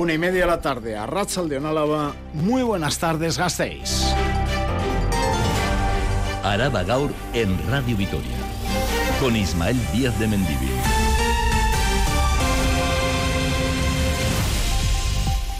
Una y media de la tarde a de Álava. Muy buenas tardes, Gasteiz. Araba Gaur en Radio Vitoria. Con Ismael Díaz de Mendivil.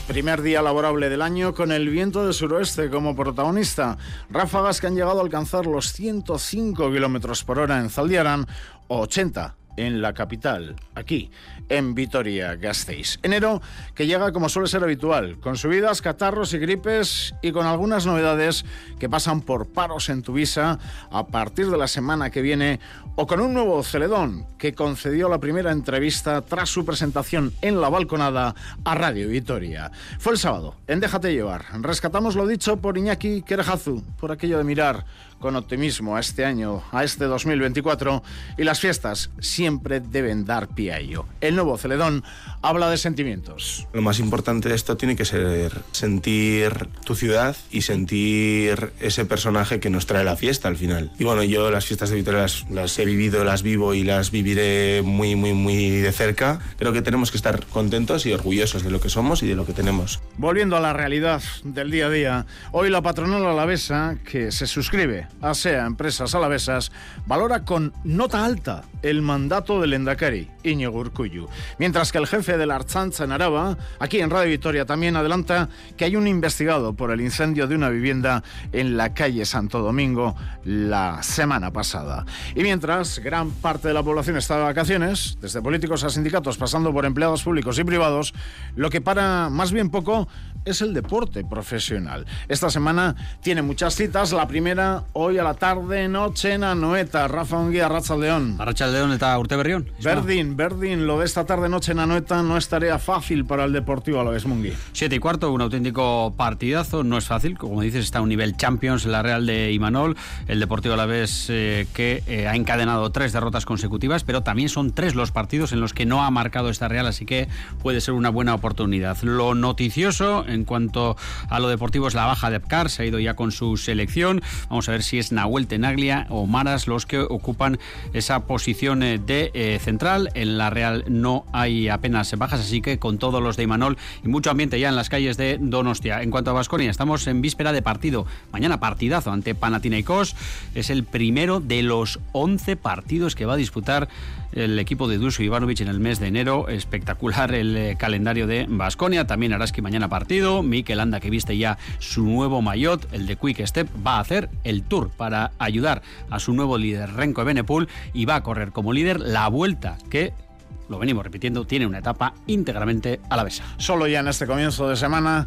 Primer día laborable del año con el viento del suroeste como protagonista. Ráfagas que han llegado a alcanzar los 105 kilómetros por hora en Zaldiaran o 80 en la capital, aquí, en Vitoria-Gasteiz. Enero que llega como suele ser habitual, con subidas, catarros y gripes y con algunas novedades que pasan por paros en tu visa a partir de la semana que viene o con un nuevo Celedón que concedió la primera entrevista tras su presentación en la balconada a Radio Vitoria. Fue el sábado, en Déjate llevar. Rescatamos lo dicho por Iñaki Kerejazu, por aquello de mirar con optimismo a este año, a este 2024, y las fiestas siempre deben dar pie a ello. El nuevo Celedón habla de sentimientos. Lo más importante de esto tiene que ser sentir tu ciudad y sentir ese personaje que nos trae la fiesta al final. Y bueno, yo las fiestas de Vitoria las, he vivido, las vivo y las viviré muy, muy, muy de cerca. Creo que tenemos que estar contentos y orgullosos de lo que somos y de lo que tenemos. Volviendo a la realidad del día a día, hoy la patronal alavesa, que se suscribe ASEA Empresas Alavesas valora con nota alta el mandato del Endacari, Iñigo Urcuyu. Mientras que el jefe de la Archancha en Araba, aquí en Radio Victoria, también adelanta que hay un investigado por el incendio de una vivienda en la calle Santo Domingo la semana pasada. Y mientras gran parte de la población está de vacaciones, desde políticos a sindicatos, pasando por empleados públicos y privados, lo que para más bien poco es el deporte profesional. Esta semana tiene muchas citas. La primera hoy a la tarde, noche en Anoeta. Rafa Onguía, Racha León. Racha León está Urte Berrión. Berdín, Berdín, lo de esta tarde, noche en Anoeta no es tarea fácil para el Deportivo a la vez Mungui. Siete y cuarto, un auténtico partidazo. No es fácil, como dices, está a un nivel Champions, la Real de Imanol. El Deportivo a la vez eh, que eh, ha encadenado tres derrotas consecutivas, pero también son tres los partidos en los que no ha marcado esta Real, así que puede ser una buena oportunidad. Lo noticioso en cuanto a lo deportivo es la baja de Epcar, se ha ido ya con su selección. Vamos a ver si es Nahuel Tenaglia o Maras los que ocupan esa posición eh, de eh, central. En la Real no hay apenas bajas, así que con todos los de Imanol y mucho ambiente ya en las calles de Donostia. En cuanto a Vasconia, estamos en víspera de partido. Mañana partidazo ante Panathinaikos. Es el primero de los 11 partidos que va a disputar el equipo de Duso Ivanovic en el mes de enero. Espectacular el eh, calendario de Vasconia. También Araski mañana partido. Mikel Anda, que viste ya su nuevo maillot, el de Quick Step, va a hacer el tour para ayudar a su nuevo líder Renko Benepul y va a correr como líder la vuelta que lo venimos repitiendo, tiene una etapa íntegramente a la besa. Solo ya en este comienzo de semana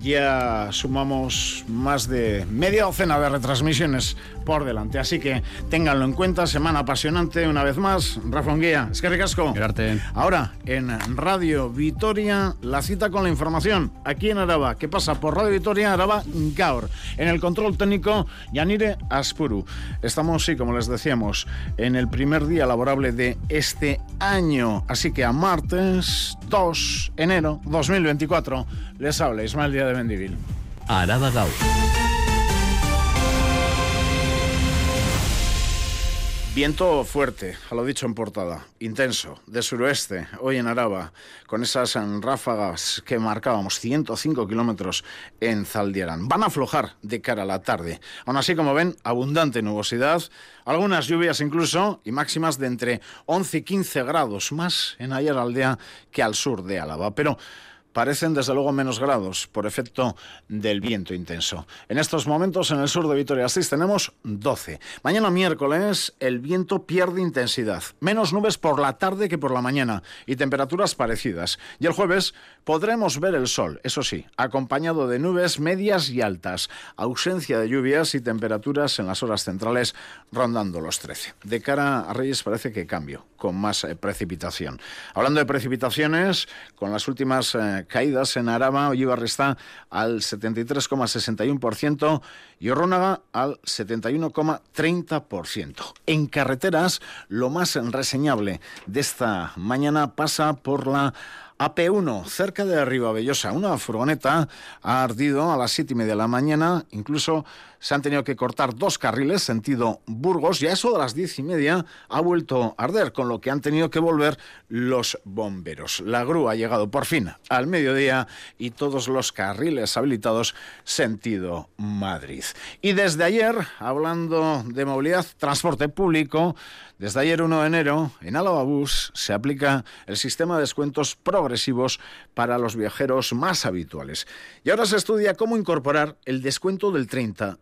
ya sumamos más de media docena de retransmisiones por delante. Así que ténganlo en cuenta, semana apasionante una vez más. Rafa Guía, es que ricasco. Ahora, en Radio Vitoria, la cita con la información, aquí en Araba, ¿Qué pasa por Radio Vitoria, Araba Gaur. En el control técnico, Yanire Aspuru. Estamos, sí, como les decíamos, en el primer día laborable de este año. Así que a martes 2 enero 2024 les habla Ismael Díaz de Mendivil. Araba Gaur. Viento fuerte, a lo dicho en portada, intenso, de suroeste, hoy en Araba, con esas ráfagas que marcábamos 105 kilómetros en Zaldieran. Van a aflojar de cara a la tarde. Aún así, como ven, abundante nubosidad, algunas lluvias incluso y máximas de entre 11 y 15 grados, más en Ayer Aldea que al sur de Álava. Pero parecen desde luego menos grados por efecto del viento intenso. En estos momentos en el sur de Vitoria-Gasteiz tenemos 12. Mañana miércoles el viento pierde intensidad, menos nubes por la tarde que por la mañana y temperaturas parecidas. Y el jueves podremos ver el sol, eso sí, acompañado de nubes medias y altas, ausencia de lluvias y temperaturas en las horas centrales rondando los 13. De cara a Reyes parece que cambio, con más eh, precipitación. Hablando de precipitaciones, con las últimas eh, caídas en Araba, Ollivar está al 73,61% y Orrónaga al 71,30%. En carreteras, lo más reseñable de esta mañana pasa por la AP1, cerca de Ribabellosa. Una furgoneta ha ardido a las siete y media de la mañana. Incluso se han tenido que cortar dos carriles sentido Burgos y a eso de las diez y media ha vuelto a arder, con lo que han tenido que volver los bomberos. La grúa ha llegado por fin al mediodía y todos los carriles habilitados sentido Madrid. Y desde ayer, hablando de movilidad, transporte público, desde ayer 1 de enero, en Álava Bus se aplica el sistema de descuentos progresivos para los viajeros más habituales. Y ahora se estudia cómo incorporar el descuento del 30%,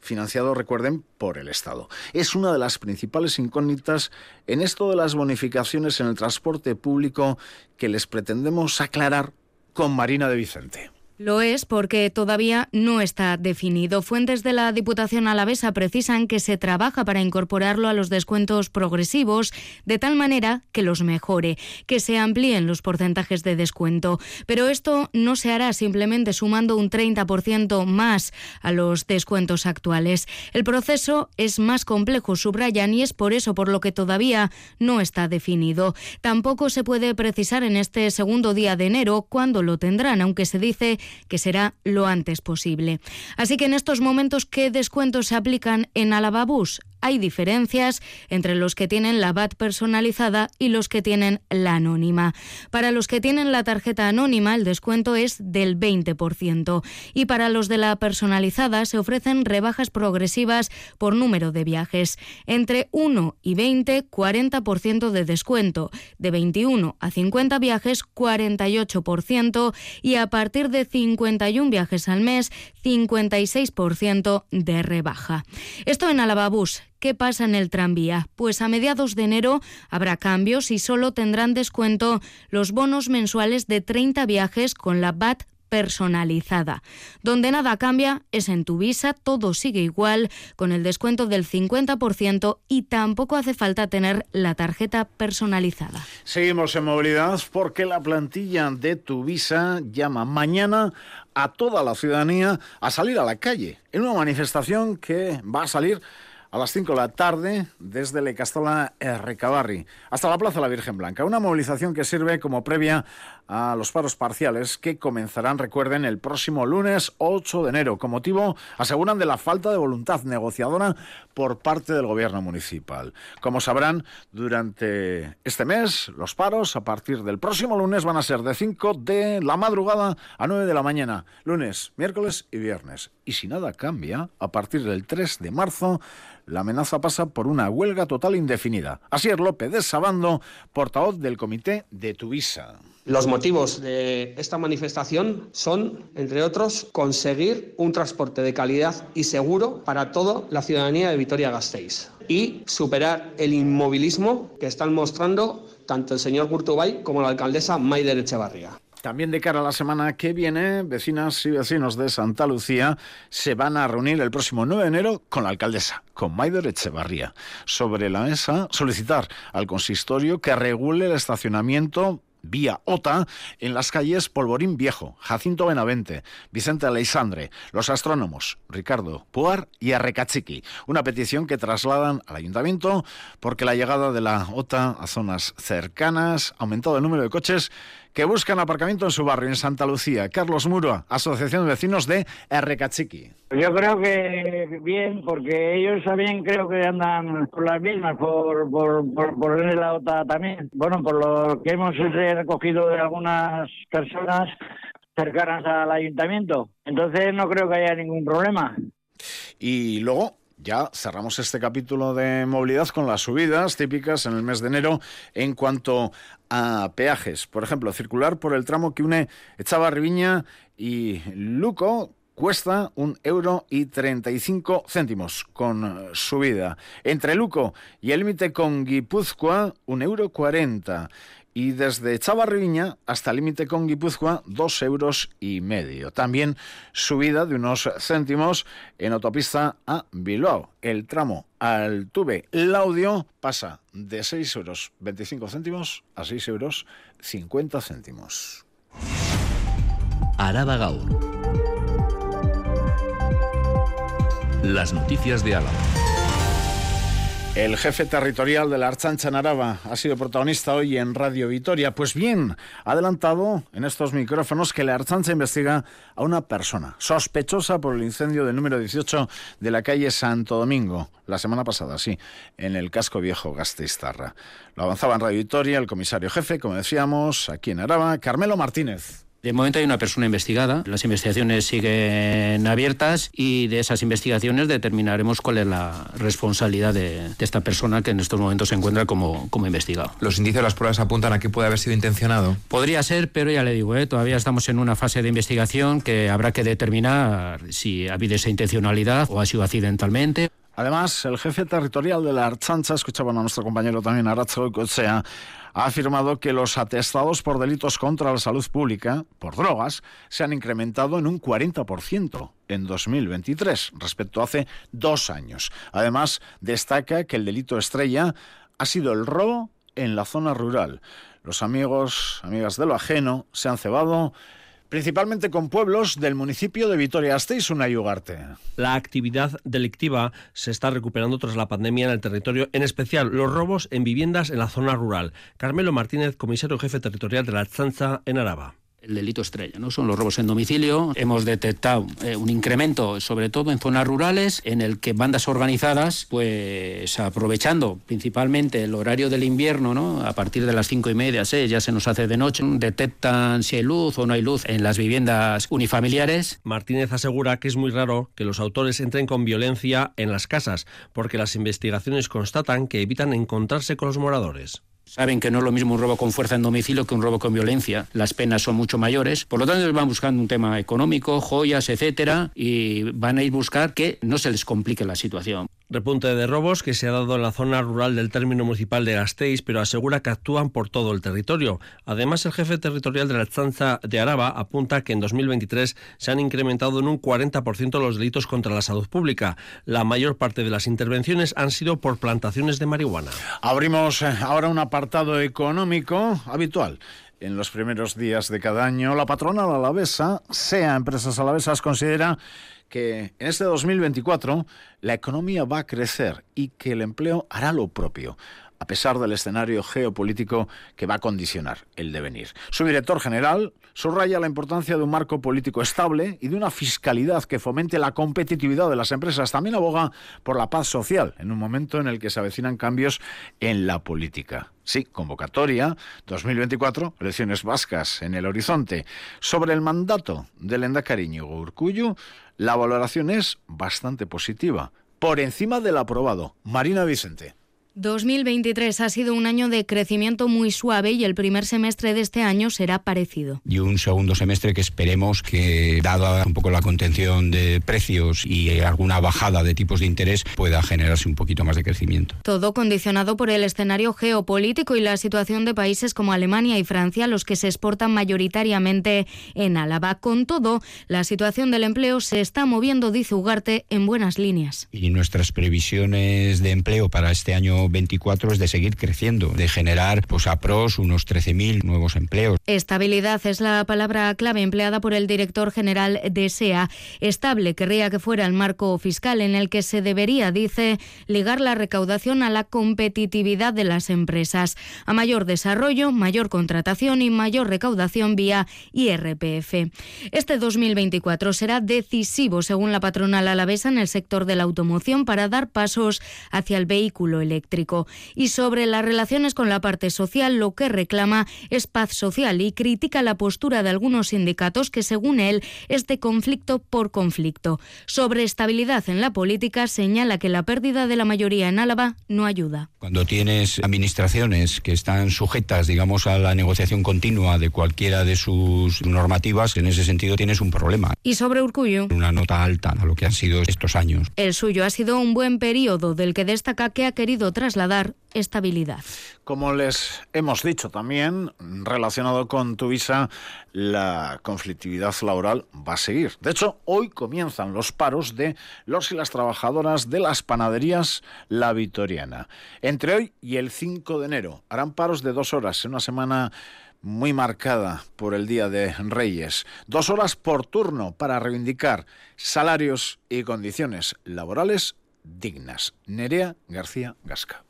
financiado, recuerden, por el Estado. Es una de las principales incógnitas en esto de las bonificaciones en el transporte público que les pretendemos aclarar con Marina de Vicente. Lo es porque todavía no está definido. Fuentes de la Diputación Alavesa precisan que se trabaja para incorporarlo a los descuentos progresivos de tal manera que los mejore, que se amplíen los porcentajes de descuento. Pero esto no se hará simplemente sumando un 30% más a los descuentos actuales. El proceso es más complejo, subrayan, y es por eso por lo que todavía no está definido. Tampoco se puede precisar en este segundo día de enero cuándo lo tendrán, aunque se dice que será lo antes posible. Así que en estos momentos, ¿qué descuentos se aplican en Alababús? Hay diferencias entre los que tienen la VAT personalizada y los que tienen la anónima. Para los que tienen la tarjeta anónima, el descuento es del 20% y para los de la personalizada se ofrecen rebajas progresivas por número de viajes. Entre 1 y 20, 40% de descuento. De 21 a 50 viajes, 48% y a partir de 51 viajes al mes, 56% de rebaja. Esto en Alababús. ¿Qué pasa en el tranvía? Pues a mediados de enero habrá cambios y solo tendrán descuento los bonos mensuales de 30 viajes con la VAT personalizada. Donde nada cambia es en tu visa, todo sigue igual, con el descuento del 50% y tampoco hace falta tener la tarjeta personalizada. Seguimos en movilidad porque la plantilla de tu visa llama mañana a toda la ciudadanía a salir a la calle en una manifestación que va a salir a las 5 de la tarde desde Le Castola Recabarri hasta la Plaza de la Virgen Blanca. Una movilización que sirve como previa a los paros parciales que comenzarán, recuerden, el próximo lunes 8 de enero. Con motivo, aseguran, de la falta de voluntad negociadora por parte del gobierno municipal. Como sabrán, durante este mes, los paros a partir del próximo lunes van a ser de 5 de la madrugada a 9 de la mañana, lunes, miércoles y viernes. Y si nada cambia, a partir del 3 de marzo, la amenaza pasa por una huelga total indefinida. Así es López de Sabando, portavoz del comité de Tuvisa. Los motivos de esta manifestación son, entre otros, conseguir un transporte de calidad y seguro para toda la ciudadanía de Vitoria-Gasteiz y superar el inmovilismo que están mostrando tanto el señor Gurtubay como la alcaldesa Maider Echevarría. También de cara a la semana que viene, vecinas y vecinos de Santa Lucía se van a reunir el próximo 9 de enero con la alcaldesa, con Maider Echevarría. Sobre la mesa, solicitar al consistorio que regule el estacionamiento vía OTA en las calles Polvorín Viejo, Jacinto Benavente, Vicente Aleixandre, los astrónomos Ricardo Puar y Arrecachiqui. Una petición que trasladan al ayuntamiento porque la llegada de la OTA a zonas cercanas ha aumentado el número de coches que buscan aparcamiento en su barrio, en Santa Lucía. Carlos Muro, Asociación de Vecinos de Arrecachiqui. Yo creo que bien, porque ellos también creo que andan por las mismas, por, por, por, la OTA también. Bueno, por lo que hemos recogido de algunas personas cercanas al ayuntamiento. Entonces no creo que haya ningún problema. Y luego, ya cerramos este capítulo de movilidad con las subidas típicas en el mes de enero en cuanto a peajes. Por ejemplo, circular por el tramo que une Riviña y Luco cuesta un euro y 35 céntimos con subida. Entre Luco y el límite con Guipúzcoa, un euro 40 y desde Chavarriña hasta el límite con Guipúzcoa, dos euros y medio. También subida de unos céntimos en autopista a Bilbao. El tramo al Tuve Laudio pasa de 6 euros 25 céntimos a 6 euros 50 céntimos. Araba. Las noticias de Álava. El jefe territorial de la Archancha Narava ha sido protagonista hoy en Radio Vitoria. Pues bien, ha adelantado en estos micrófonos que la Archancha investiga a una persona sospechosa por el incendio del número 18 de la calle Santo Domingo, la semana pasada, sí, en el casco viejo Gasteiztarra. Lo avanzaba en Radio Vitoria el comisario jefe, como decíamos, aquí en Araba, Carmelo Martínez. De momento hay una persona investigada, las investigaciones siguen abiertas y de esas investigaciones determinaremos cuál es la responsabilidad de, esta persona que en estos momentos se encuentra como, como investigado. ¿Los indicios de las pruebas apuntan a que puede haber sido intencionado? Podría ser, pero ya le digo, ¿eh? todavía estamos en una fase de investigación que habrá que determinar si ha habido esa intencionalidad o ha sido accidentalmente. Además, el jefe territorial de la Archancha, escuchaban a nuestro compañero también Aracho Cochea, ha afirmado que los atestados por delitos contra la salud pública, por drogas, se han incrementado en un 40% en 2023 respecto a hace dos años. Además, destaca que el delito estrella ha sido el robo en la zona rural. Los amigos, amigas de lo ajeno, se han cebado principalmente con pueblos del municipio de Vitoria-Gasteiz, una Ugarte. La actividad delictiva se está recuperando tras la pandemia en el territorio, en especial los robos en viviendas en la zona rural. Carmelo Martínez, comisario jefe territorial de la Chanza en Araba el delito estrella, ¿no? Son los robos en domicilio. Hemos detectado eh, un incremento, sobre todo en zonas rurales, en el que bandas organizadas, pues aprovechando principalmente el horario del invierno, ¿no? A partir de las cinco y media, seis, ya se nos hace de noche, detectan si hay luz o no hay luz en las viviendas unifamiliares. Martínez asegura que es muy raro que los autores entren con violencia en las casas, porque las investigaciones constatan que evitan encontrarse con los moradores. Saben que no es lo mismo un robo con fuerza en domicilio que un robo con violencia. Las penas son mucho mayores. Por lo tanto, van buscando un tema económico, joyas, etcétera, y van a ir buscar que no se les complique la situación. Repunte de robos que se ha dado en la zona rural del término municipal de Gasteiz, pero asegura que actúan por todo el territorio. Además, el jefe territorial de la Chanza de Araba apunta que en 2023 se han incrementado en un 40% los delitos contra la salud pública. La mayor parte de las intervenciones han sido por plantaciones de marihuana. Abrimos eh, ahora un apartado económico habitual en los primeros días de cada año. La patronal alavesa, sea Empresas Alavesas, considera que en este 2024 la economía va a crecer y que el empleo hará lo propio a pesar del escenario geopolítico que va a condicionar el devenir. Su director general subraya la importancia de un marco político estable y de una fiscalidad que fomente la competitividad de las empresas. También aboga por la paz social en un momento en el que se avecinan cambios en la política. Sí, convocatoria 2024, elecciones vascas en el horizonte. Sobre el mandato del Endacariño Urcuyo, la valoración es bastante positiva, por encima del aprobado. Marina Vicente. 2023 ha sido un año de crecimiento muy suave y el primer semestre de este año será parecido. Y un segundo semestre que esperemos que, dada un poco la contención de precios y alguna bajada de tipos de interés, pueda generarse un poquito más de crecimiento. Todo condicionado por el escenario geopolítico y la situación de países como Alemania y Francia, los que se exportan mayoritariamente en Álava. Con todo, la situación del empleo se está moviendo, dice Ugarte, en buenas líneas. Y nuestras previsiones de empleo para este año 24 es de seguir creciendo, de generar pues a pros unos 13.000 nuevos empleos. Estabilidad es la palabra clave empleada por el director general de SEA. Estable querría que fuera el marco fiscal en el que se debería, dice, ligar la recaudación a la competitividad de las empresas, a mayor desarrollo, mayor contratación y mayor recaudación vía IRPF. Este 2024 será decisivo, según la patronal alavesa, en el sector de la automoción para dar pasos hacia el vehículo eléctrico y sobre las relaciones con la parte social lo que reclama es paz social y critica la postura de algunos sindicatos que según él es de conflicto por conflicto. Sobre estabilidad en la política señala que la pérdida de la mayoría en Álava no ayuda. Cuando tienes administraciones que están sujetas, digamos, a la negociación continua de cualquiera de sus normativas, en ese sentido tienes un problema. Y sobre Urcuyo. Una nota alta a lo que han sido estos años. El suyo ha sido un buen periodo del que destaca que ha querido trasladar estabilidad. Como les hemos dicho también, relacionado con tu visa, la conflictividad laboral va a seguir. De hecho, hoy comienzan los paros de los y las trabajadoras de las panaderías La Vitoriana. Entre hoy y el 5 de enero harán paros de dos horas en una semana muy marcada por el Día de Reyes. Dos horas por turno para reivindicar salarios y condiciones laborales dignas. Nerea García Gasca.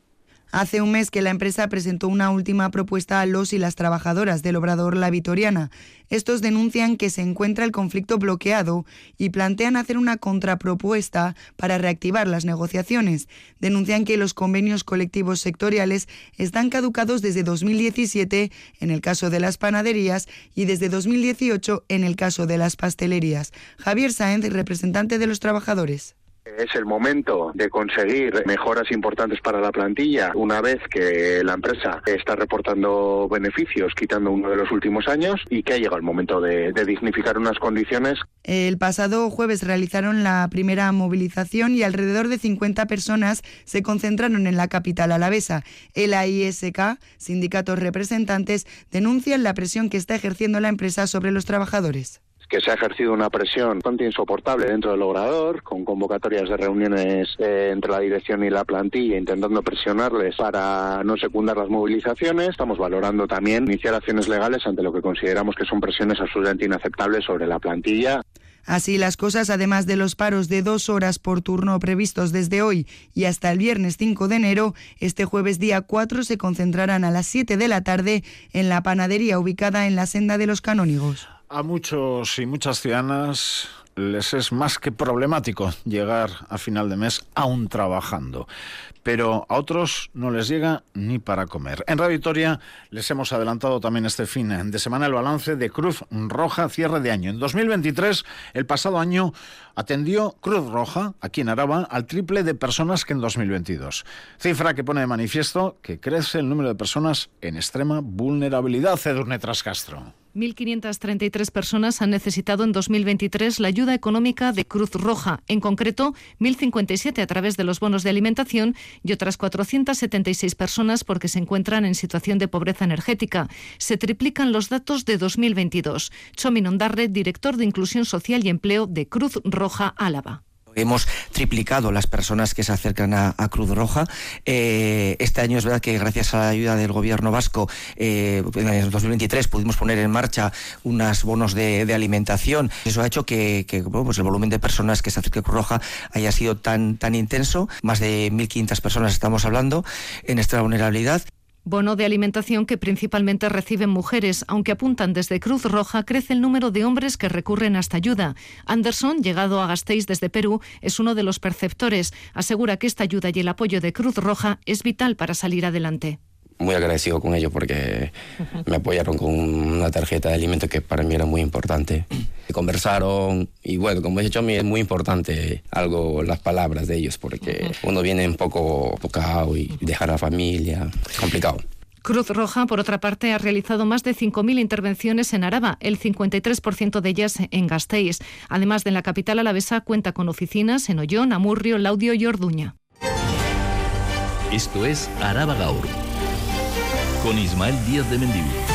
Hace un mes que la empresa presentó una última propuesta a los y las trabajadoras del Obrador La Vitoriana. Estos denuncian que se encuentra el conflicto bloqueado y plantean hacer una contrapropuesta para reactivar las negociaciones. Denuncian que los convenios colectivos sectoriales están caducados desde 2017 en el caso de las panaderías y desde 2018 en el caso de las pastelerías. Javier Sáenz, representante de los trabajadores. Es el momento de conseguir mejoras importantes para la plantilla una vez que la empresa está reportando beneficios, quitando uno de los últimos años, y que ha llegado el momento de, dignificar unas condiciones. El pasado jueves realizaron la primera movilización y alrededor de 50 personas se concentraron en la capital alavesa. El AISK, sindicatos representantes, denuncian la presión que está ejerciendo la empresa sobre los trabajadores que se ha ejercido una presión bastante insoportable dentro del logrador, con convocatorias de reuniones eh, entre la dirección y la plantilla, intentando presionarles para no secundar las movilizaciones. Estamos valorando también iniciar acciones legales ante lo que consideramos que son presiones absolutamente inaceptables sobre la plantilla. Así las cosas, además de los paros de dos horas por turno previstos desde hoy y hasta el viernes 5 de enero, este jueves día 4 se concentrarán a las 7 de la tarde en la panadería ubicada en la senda de los canónigos. A muchos y muchas ciudadanas les es más que problemático llegar a final de mes aún trabajando, pero a otros no les llega ni para comer. En Radio les hemos adelantado también este fin de semana el balance de Cruz Roja cierre de año. En 2023, el pasado año, atendió Cruz Roja, aquí en Araba, al triple de personas que en 2022. Cifra que pone de manifiesto que crece el número de personas en extrema vulnerabilidad. Cedurne Trascastro. 1.533 personas han necesitado en 2023 la ayuda económica de Cruz Roja, en concreto 1.057 a través de los bonos de alimentación y otras 476 personas porque se encuentran en situación de pobreza energética. Se triplican los datos de 2022. Chomin Ondarre, director de Inclusión Social y Empleo de Cruz Roja Álava. Hemos triplicado las personas que se acercan a, Cruz Roja. Eh, este año es verdad que gracias a la ayuda del gobierno vasco, eh, en el 2023 pudimos poner en marcha unos bonos de, alimentación. Eso ha hecho que, pues el volumen de personas que se acercan a Cruz Roja haya sido tan, tan intenso. Más de 1.500 personas estamos hablando en esta vulnerabilidad. Bono de alimentación que principalmente reciben mujeres, aunque apuntan desde Cruz Roja, crece el número de hombres que recurren a esta ayuda. Anderson, llegado a Gasteiz desde Perú, es uno de los perceptores. Asegura que esta ayuda y el apoyo de Cruz Roja es vital para salir adelante muy agradecido con ellos porque me apoyaron con una tarjeta de alimentos que para mí era muy importante. Conversaron y bueno, como he dicho a mí es muy importante algo las palabras de ellos porque uno viene un poco tocado y dejar a la familia, complicado. Cruz Roja, por otra parte, ha realizado más de 5.000 intervenciones en Araba, el 53% de ellas en Gasteiz. Además de en la capital alavesa, cuenta con oficinas en Ollón, Amurrio, Laudio y Orduña. Esto es Araba Gaur con Ismael Díaz de Mendivil.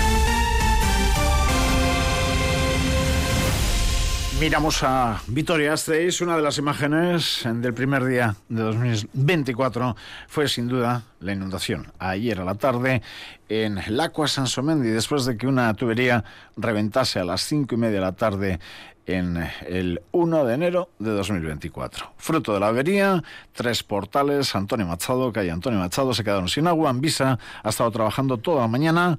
Miramos a Vitoria Gasteiz. Una de las imágenes del primer día de 2024 fue sin duda la inundación. Ayer a la tarde en el Aqua Sansomendi, después de que una tubería reventase a las cinco y media de la tarde en el 1 de enero de 2024. Fruto de la avería, tres portales, Antonio Machado, calle Antonio Machado, se quedaron sin agua. Anvisa ha estado trabajando toda la mañana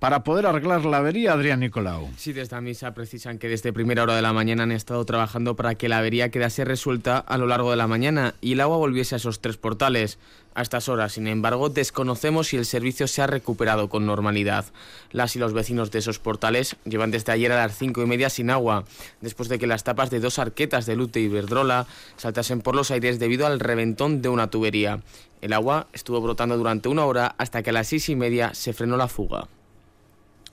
para poder arreglar la avería, Adrián Nicolau. Sí, desde la misa precisan que desde primera hora de la mañana han estado trabajando para que la avería quedase resuelta a lo largo de la mañana y el agua volviese a esos tres portales. A estas horas, sin embargo, desconocemos si el servicio se ha recuperado con normalidad. Las y los vecinos de esos portales llevan desde ayer a las cinco y media sin agua, después de que las tapas de dos arquetas de Lute y Verdrola saltasen por los aires debido al reventón de una tubería. El agua estuvo brotando durante una hora hasta que a las seis y media se frenó la fuga.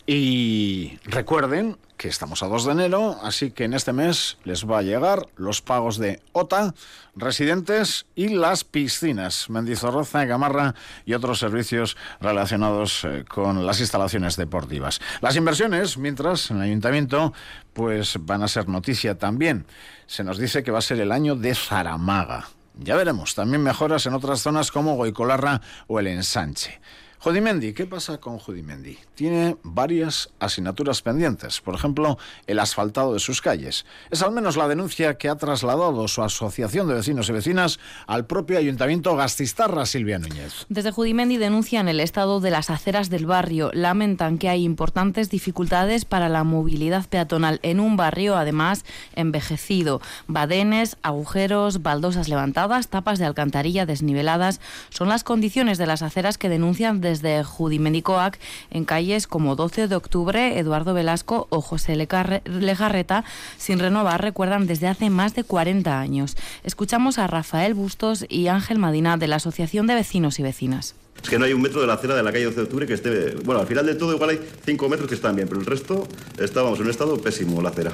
Y recuerden que estamos a 2 de enero, así que en este mes les va a llegar los pagos de OTA, residentes y las piscinas, Mendizorroza, Gamarra y otros servicios relacionados eh, con las instalaciones deportivas. Las inversiones, mientras en el ayuntamiento, pues van a ser noticia también. Se nos dice que va a ser el año de Zaramaga. Ya veremos, también mejoras en otras zonas como Goicolarra o el Ensanche. Judimendi, ¿qué pasa con Judimendi? Tiene varias asignaturas pendientes, por ejemplo, el asfaltado de sus calles. Es al menos la denuncia que ha trasladado su asociación de vecinos y vecinas al propio ayuntamiento Gastistarra, Silvia Núñez. Desde Judimendi denuncian el estado de las aceras del barrio. Lamentan que hay importantes dificultades para la movilidad peatonal en un barrio, además, envejecido. Badenes, agujeros, baldosas levantadas, tapas de alcantarilla desniveladas son las condiciones de las aceras que denuncian desde Judimendicoac en calles como 12 de octubre, Eduardo Velasco o José Lejarreta, sin renovar, recuerdan desde hace más de 40 años. Escuchamos a Rafael Bustos y Ángel Madina de la Asociación de Vecinos y Vecinas. Es que no hay un metro de la acera de la calle 12 de octubre que esté. Bueno, al final de todo, igual hay 5 metros que están bien, pero el resto estábamos en un estado pésimo, la acera.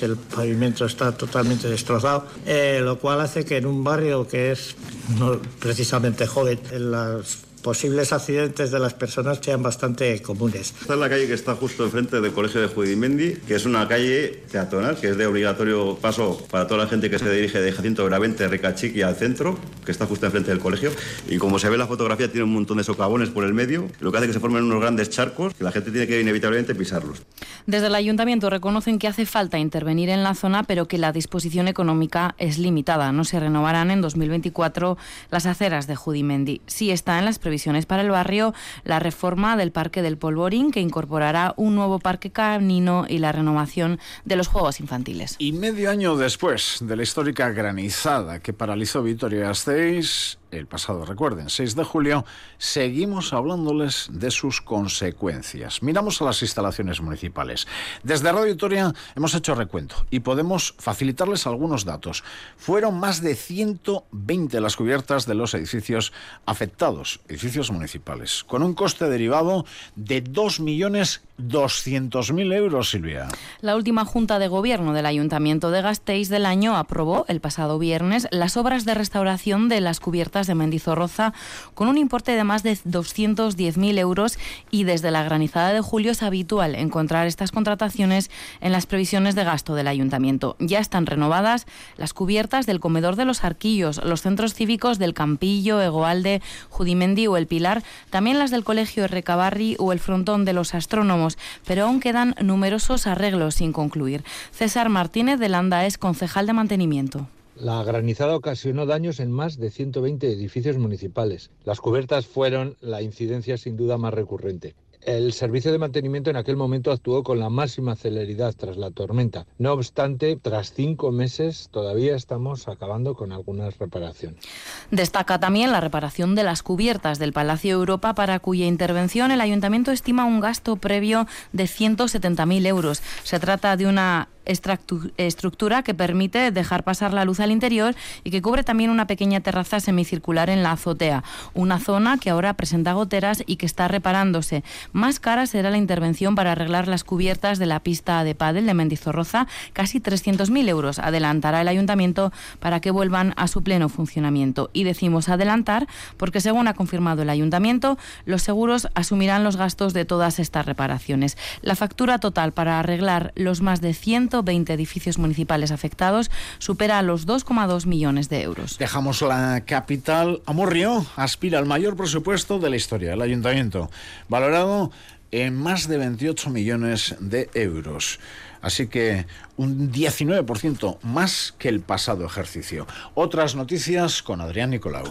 El pavimento está totalmente destrozado, eh, lo cual hace que en un barrio que es no precisamente joven, en las posibles accidentes de las personas sean bastante comunes. Esta es la calle que está justo enfrente del Colegio de Judimendi, que es una calle peatonal, que es de obligatorio paso para toda la gente que se dirige de Jacinto Gravente, Ricachiqui al centro, que está justo enfrente del colegio. Y como se ve en la fotografía, tiene un montón de socavones por el medio, lo que hace que se formen unos grandes charcos que la gente tiene que inevitablemente pisarlos. Desde el ayuntamiento reconocen que hace falta intervenir en la zona, pero que la disposición económica es limitada. No se renovarán en 2024 las aceras de Judimendi. Sí está en las previsiones para el barrio la reforma del Parque del Polvorín, que incorporará un nuevo parque canino y la renovación de los juegos infantiles. Y medio año después de la histórica granizada que paralizó Vitoria-Gasteiz, el pasado, recuerden, 6 de julio, seguimos hablándoles de sus consecuencias. Miramos a las instalaciones municipales. Desde Radio Victoria hemos hecho recuento y podemos facilitarles algunos datos. Fueron más de 120 las cubiertas de los edificios afectados, edificios municipales, con un coste derivado de 2.200.000 euros, Silvia. La última Junta de Gobierno del Ayuntamiento de Gasteiz del año aprobó el pasado viernes las obras de restauración de las cubiertas de Mendizorroza con un importe de más de 210.000 euros y desde la granizada de julio es habitual encontrar estas contrataciones en las previsiones de gasto del ayuntamiento. Ya están renovadas las cubiertas del comedor de los Arquillos, los centros cívicos del Campillo, Egoalde, Judimendi o El Pilar, también las del Colegio Recabarri o el Frontón de los Astrónomos, pero aún quedan numerosos arreglos sin concluir. César Martínez de Landa es concejal de mantenimiento. La granizada ocasionó daños en más de 120 edificios municipales. Las cubiertas fueron la incidencia sin duda más recurrente. El servicio de mantenimiento en aquel momento actuó con la máxima celeridad tras la tormenta. No obstante, tras cinco meses todavía estamos acabando con algunas reparaciones. Destaca también la reparación de las cubiertas del Palacio Europa, para cuya intervención el ayuntamiento estima un gasto previo de 170.000 euros. Se trata de una estructura que permite dejar pasar la luz al interior y que cubre también una pequeña terraza semicircular en la azotea, una zona que ahora presenta goteras y que está reparándose. Más cara será la intervención para arreglar las cubiertas de la pista de pádel de Mendizorroza, casi 300.000 euros adelantará el ayuntamiento para que vuelvan a su pleno funcionamiento. Y decimos adelantar porque según ha confirmado el ayuntamiento, los seguros asumirán los gastos de todas estas reparaciones. La factura total para arreglar los más de 100 20 edificios municipales afectados supera los 2,2 millones de euros. Dejamos la capital. Amorrio aspira al mayor presupuesto de la historia del ayuntamiento, valorado en más de 28 millones de euros. Así que un 19% más que el pasado ejercicio. Otras noticias con Adrián Nicolau.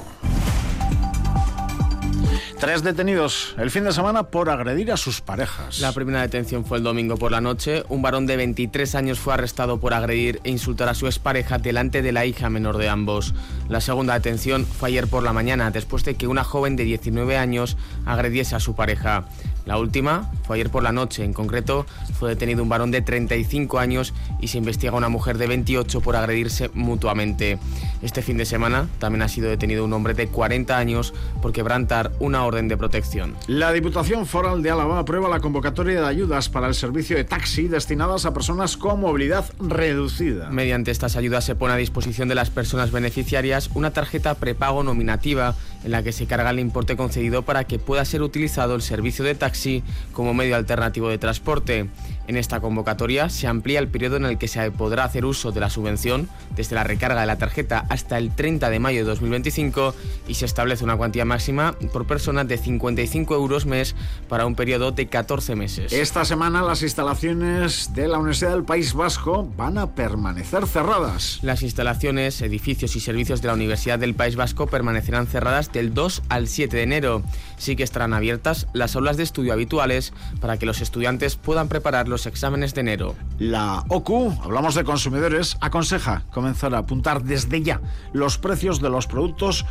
Tres detenidos el fin de semana por agredir a sus parejas. La primera detención fue el domingo por la noche. Un varón de 23 años fue arrestado por agredir e insultar a su expareja delante de la hija menor de ambos. La segunda detención fue ayer por la mañana, después de que una joven de 19 años agrediese a su pareja. La última fue ayer por la noche. En concreto, fue detenido un varón de 35 años y se investiga a una mujer de 28 por agredirse mutuamente. Este fin de semana también ha sido detenido un hombre de 40 años por quebrantar una orden de protección. La Diputación Foral de Álava aprueba la convocatoria de ayudas para el servicio de taxi destinadas a personas con movilidad reducida. Mediante estas ayudas se pone a disposición de las personas beneficiarias una tarjeta prepago nominativa en la que se carga el importe concedido para que pueda ser utilizado el servicio de taxi como medio alternativo de transporte. En esta convocatoria se amplía el periodo en el que se podrá hacer uso de la subvención, desde la recarga de la tarjeta hasta el 30 de mayo de 2025, y se establece una cuantía máxima por persona de 55 euros mes para un periodo de 14 meses. Esta semana las instalaciones de la Universidad del País Vasco van a permanecer cerradas. Las instalaciones, edificios y servicios de la Universidad del País Vasco permanecerán cerradas del 2 al 7 de enero. Sí que estarán abiertas las aulas de estudio habituales para que los estudiantes puedan preparar los exámenes de enero. La OCU, hablamos de consumidores, aconseja comenzar a apuntar desde ya los precios de los productos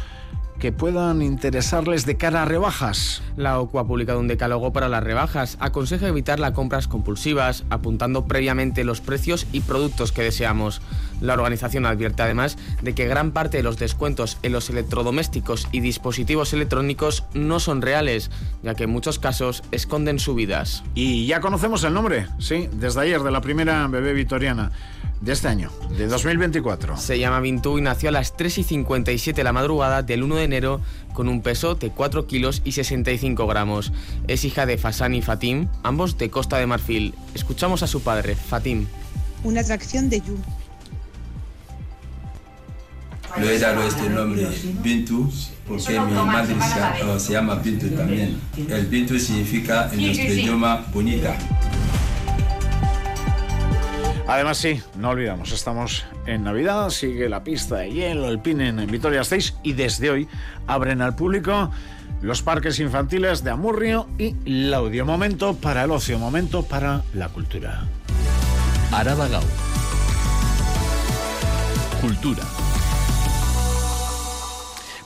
que puedan interesarles de cara a rebajas. La OCU ha publicado un decálogo para las rebajas. Aconseja evitar las compras compulsivas, apuntando previamente los precios y productos que deseamos. La organización advierte además de que gran parte de los descuentos en los electrodomésticos y dispositivos electrónicos no son reales, ya que en muchos casos esconden subidas. Y ya conocemos el nombre, sí, desde ayer de la primera bebé vitoriana de este año, de 2024. Se llama Bintú y nació a las 3 y 57 de la madrugada del 1 de enero con un peso de 4 kilos y 65 gramos. Es hija de Fasan y Fatim, ambos de Costa de Marfil. Escuchamos a su padre, Fatim. Una atracción de Yu. Le he dado este nombre Bintu porque mi madre se, se llama Bintu también. El Bintu significa en nuestro idioma bonita. Además, sí, no olvidamos, estamos en Navidad, sigue la pista de hielo, el pin en Vitoria 6 y desde hoy abren al público los parques infantiles de Amurrio y Laudio. Momento para el ocio, momento para la cultura. Arabagao. Cultura.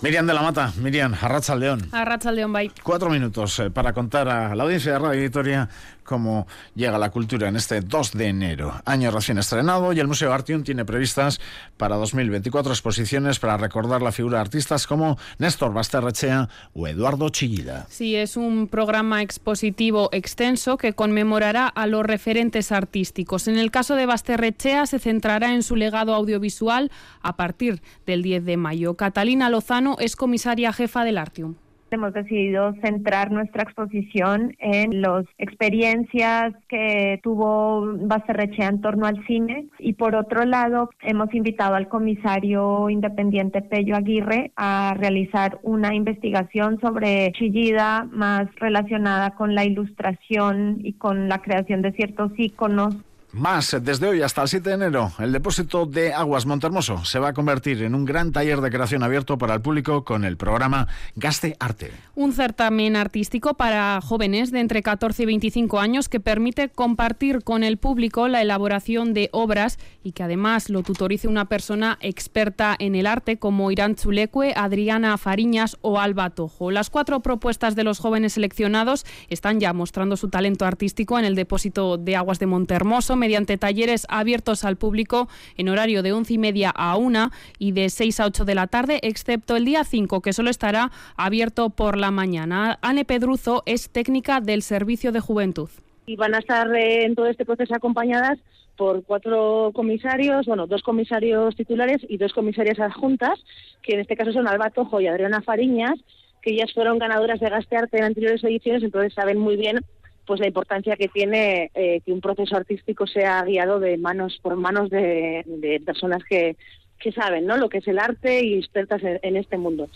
Miriam de la Mata, Miriam, Arracha León. Arracha León, bye. Cuatro minutos eh, para contar a la audiencia de Radio Victoria cómo llega la cultura en este 2 de enero, año recién estrenado, y el Museo Artium tiene previstas para 2024 exposiciones para recordar la figura de artistas como Néstor Basterrechea o Eduardo Chillida. Sí, es un programa expositivo extenso que conmemorará a los referentes artísticos. En el caso de Basterrechea se centrará en su legado audiovisual a partir del 10 de mayo. Catalina Lozano es comisaria jefa del Artium. Hemos decidido centrar nuestra exposición en las experiencias que tuvo Basterrechea en torno al cine. Y por otro lado hemos invitado al comisario independiente Pello Aguirre a realizar una investigación sobre Chillida más relacionada con la ilustración y con la creación de ciertos íconos más, desde hoy hasta el 7 de enero, el depósito de aguas Montermoso se va a convertir en un gran taller de creación abierto para el público con el programa Gaste Arte. Un certamen artístico para jóvenes de entre 14 y 25 años que permite compartir con el público la elaboración de obras y que además lo tutorice una persona experta en el arte como Irán Chulecue, Adriana Fariñas o Alba Tojo. Las cuatro propuestas de los jóvenes seleccionados están ya mostrando su talento artístico en el depósito de aguas de Montermoso mediante talleres abiertos al público en horario de once y media a una y de 6 a 8 de la tarde, excepto el día 5, que solo estará abierto por la mañana. Anne Pedruzo es técnica del Servicio de Juventud. Y van a estar eh, en todo este proceso acompañadas por cuatro comisarios, bueno, dos comisarios titulares y dos comisarias adjuntas, que en este caso son Alba Tojo y Adriana Fariñas, que ellas fueron ganadoras de Gastearte en anteriores ediciones, entonces saben muy bien pues la importancia que tiene eh, que un proceso artístico sea guiado de manos por manos de, de personas que, que saben ¿no? lo que es el arte y expertas en, en este mundo.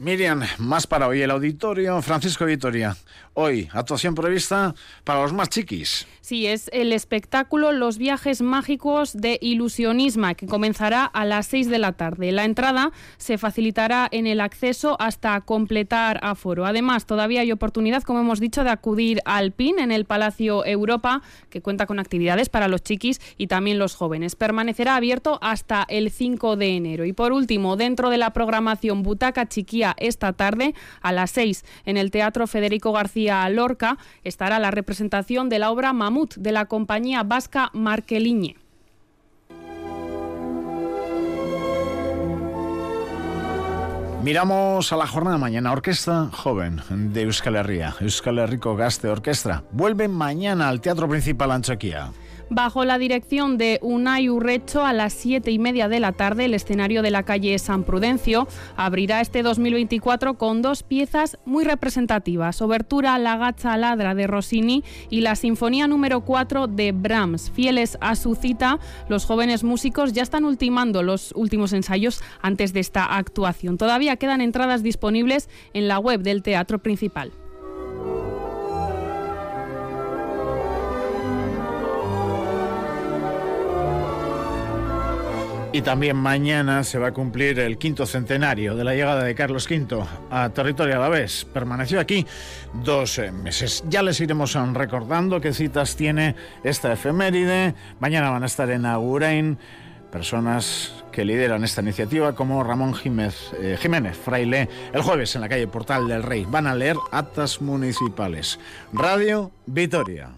Miriam, más para hoy el auditorio Francisco Vitoria. Hoy, actuación prevista para los más chiquis. Sí, es el espectáculo Los viajes mágicos de Ilusionisma, que comenzará a las 6 de la tarde. La entrada se facilitará en el acceso hasta completar aforo. Además, todavía hay oportunidad, como hemos dicho, de acudir al PIN en el Palacio Europa, que cuenta con actividades para los chiquis y también los jóvenes. Permanecerá abierto hasta el 5 de enero. Y por último, dentro de la programación Butaca Chiquía esta tarde, a las 6, en el Teatro Federico García Lorca, estará la representación de la obra Mamut de la compañía vasca Marqueliñe. Miramos a la jornada mañana. Orquesta Joven de Euskal Herria, Euskal Herriko Gaste Orquestra, vuelve mañana al Teatro Principal Anchoquia. Bajo la dirección de Unai Urrecho, a las siete y media de la tarde, el escenario de la calle San Prudencio abrirá este 2024 con dos piezas muy representativas: Obertura La Gacha Ladra de Rossini y la Sinfonía número 4 de Brahms. Fieles a su cita, los jóvenes músicos ya están ultimando los últimos ensayos antes de esta actuación. Todavía quedan entradas disponibles en la web del teatro principal. Y también mañana se va a cumplir el quinto centenario de la llegada de Carlos V a territorio alavés. Permaneció aquí dos eh, meses. Ya les iremos recordando qué citas tiene esta efeméride. Mañana van a estar en Agurain personas que lideran esta iniciativa como Ramón Jiménez, eh, Jiménez Fraile el jueves en la calle Portal del Rey. Van a leer actas municipales. Radio Vitoria.